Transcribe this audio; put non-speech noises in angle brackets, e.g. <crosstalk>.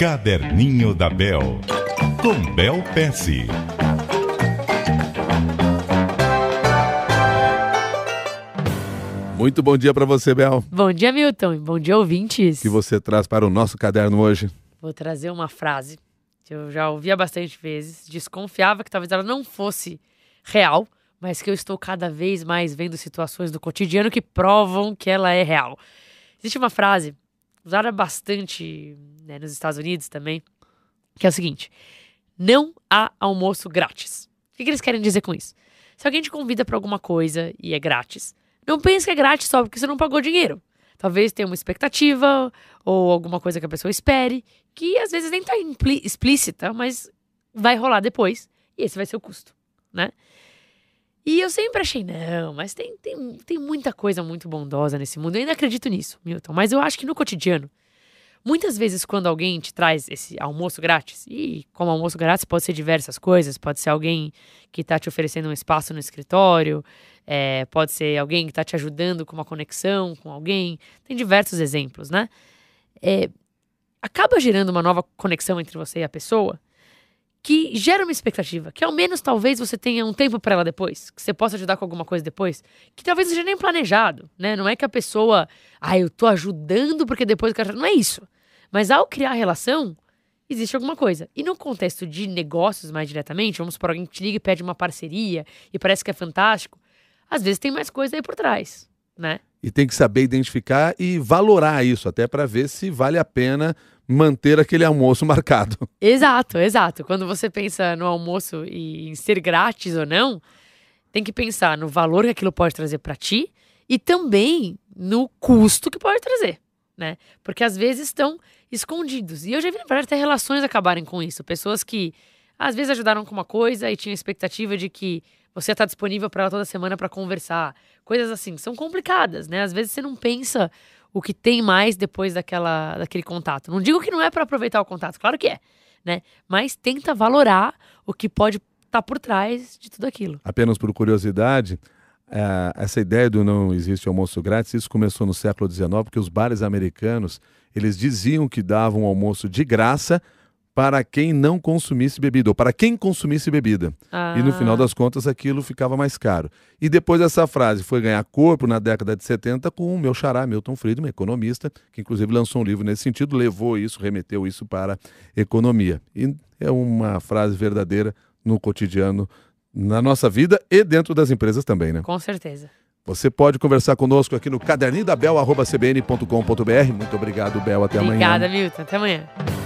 Caderninho da Bel, com Bel Pesce. Muito bom dia para você, Bel. Bom dia, Milton. Bom dia, ouvintes. O que você traz para o nosso caderno hoje? Vou trazer uma frase que eu já ouvia bastante vezes. Desconfiava que talvez ela não fosse real, mas que eu estou cada vez mais vendo situações do cotidiano que provam que ela é real. Existe uma frase usada bastante né, nos Estados Unidos também, que é o seguinte: não há almoço grátis. O que, que eles querem dizer com isso? Se alguém te convida para alguma coisa e é grátis, não pense que é grátis só porque você não pagou dinheiro. Talvez tenha uma expectativa ou alguma coisa que a pessoa espere, que às vezes nem está explícita, mas vai rolar depois. E esse vai ser o custo, né? E eu sempre achei, não, mas tem, tem, tem muita coisa muito bondosa nesse mundo. Eu ainda acredito nisso, Milton. Mas eu acho que no cotidiano, muitas vezes quando alguém te traz esse almoço grátis, e como almoço grátis pode ser diversas coisas, pode ser alguém que está te oferecendo um espaço no escritório, é, pode ser alguém que está te ajudando com uma conexão com alguém, tem diversos exemplos, né? É, acaba gerando uma nova conexão entre você e a pessoa que gera uma expectativa, que ao menos talvez você tenha um tempo para ela depois, que você possa ajudar com alguma coisa depois, que talvez seja nem planejado, né? Não é que a pessoa, ah, eu tô ajudando porque depois eu quero. Não é isso. Mas ao criar a relação, existe alguma coisa. E no contexto de negócios mais diretamente, vamos por alguém que te liga e pede uma parceria e parece que é fantástico, às vezes tem mais coisa aí por trás, né? E tem que saber identificar e valorar isso, até para ver se vale a pena manter aquele almoço <laughs> marcado. Exato, exato. Quando você pensa no almoço e em ser grátis ou não, tem que pensar no valor que aquilo pode trazer para ti e também no custo que pode trazer, né? Porque às vezes estão escondidos. E eu já vi, na até relações acabarem com isso. Pessoas que às vezes ajudaram com uma coisa e tinham expectativa de que você está disponível para ela toda semana para conversar. Coisas assim, são complicadas, né? Às vezes você não pensa o que tem mais depois daquela, daquele contato. Não digo que não é para aproveitar o contato, claro que é, né? Mas tenta valorar o que pode estar tá por trás de tudo aquilo. Apenas por curiosidade, é, essa ideia do não existe almoço grátis, isso começou no século XIX, porque os bares americanos, eles diziam que davam almoço de graça para quem não consumisse bebida, ou para quem consumisse bebida. Ah. E no final das contas aquilo ficava mais caro. E depois essa frase foi ganhar corpo na década de 70 com o meu xará Milton Friedman, economista, que inclusive lançou um livro nesse sentido, levou isso, remeteu isso para economia. E é uma frase verdadeira no cotidiano, na nossa vida e dentro das empresas também, né? Com certeza. Você pode conversar conosco aqui no caderninho da Bel, cbn.com.br. Muito obrigado, Bel. Até Obrigada, amanhã. Obrigada, Milton. Até amanhã.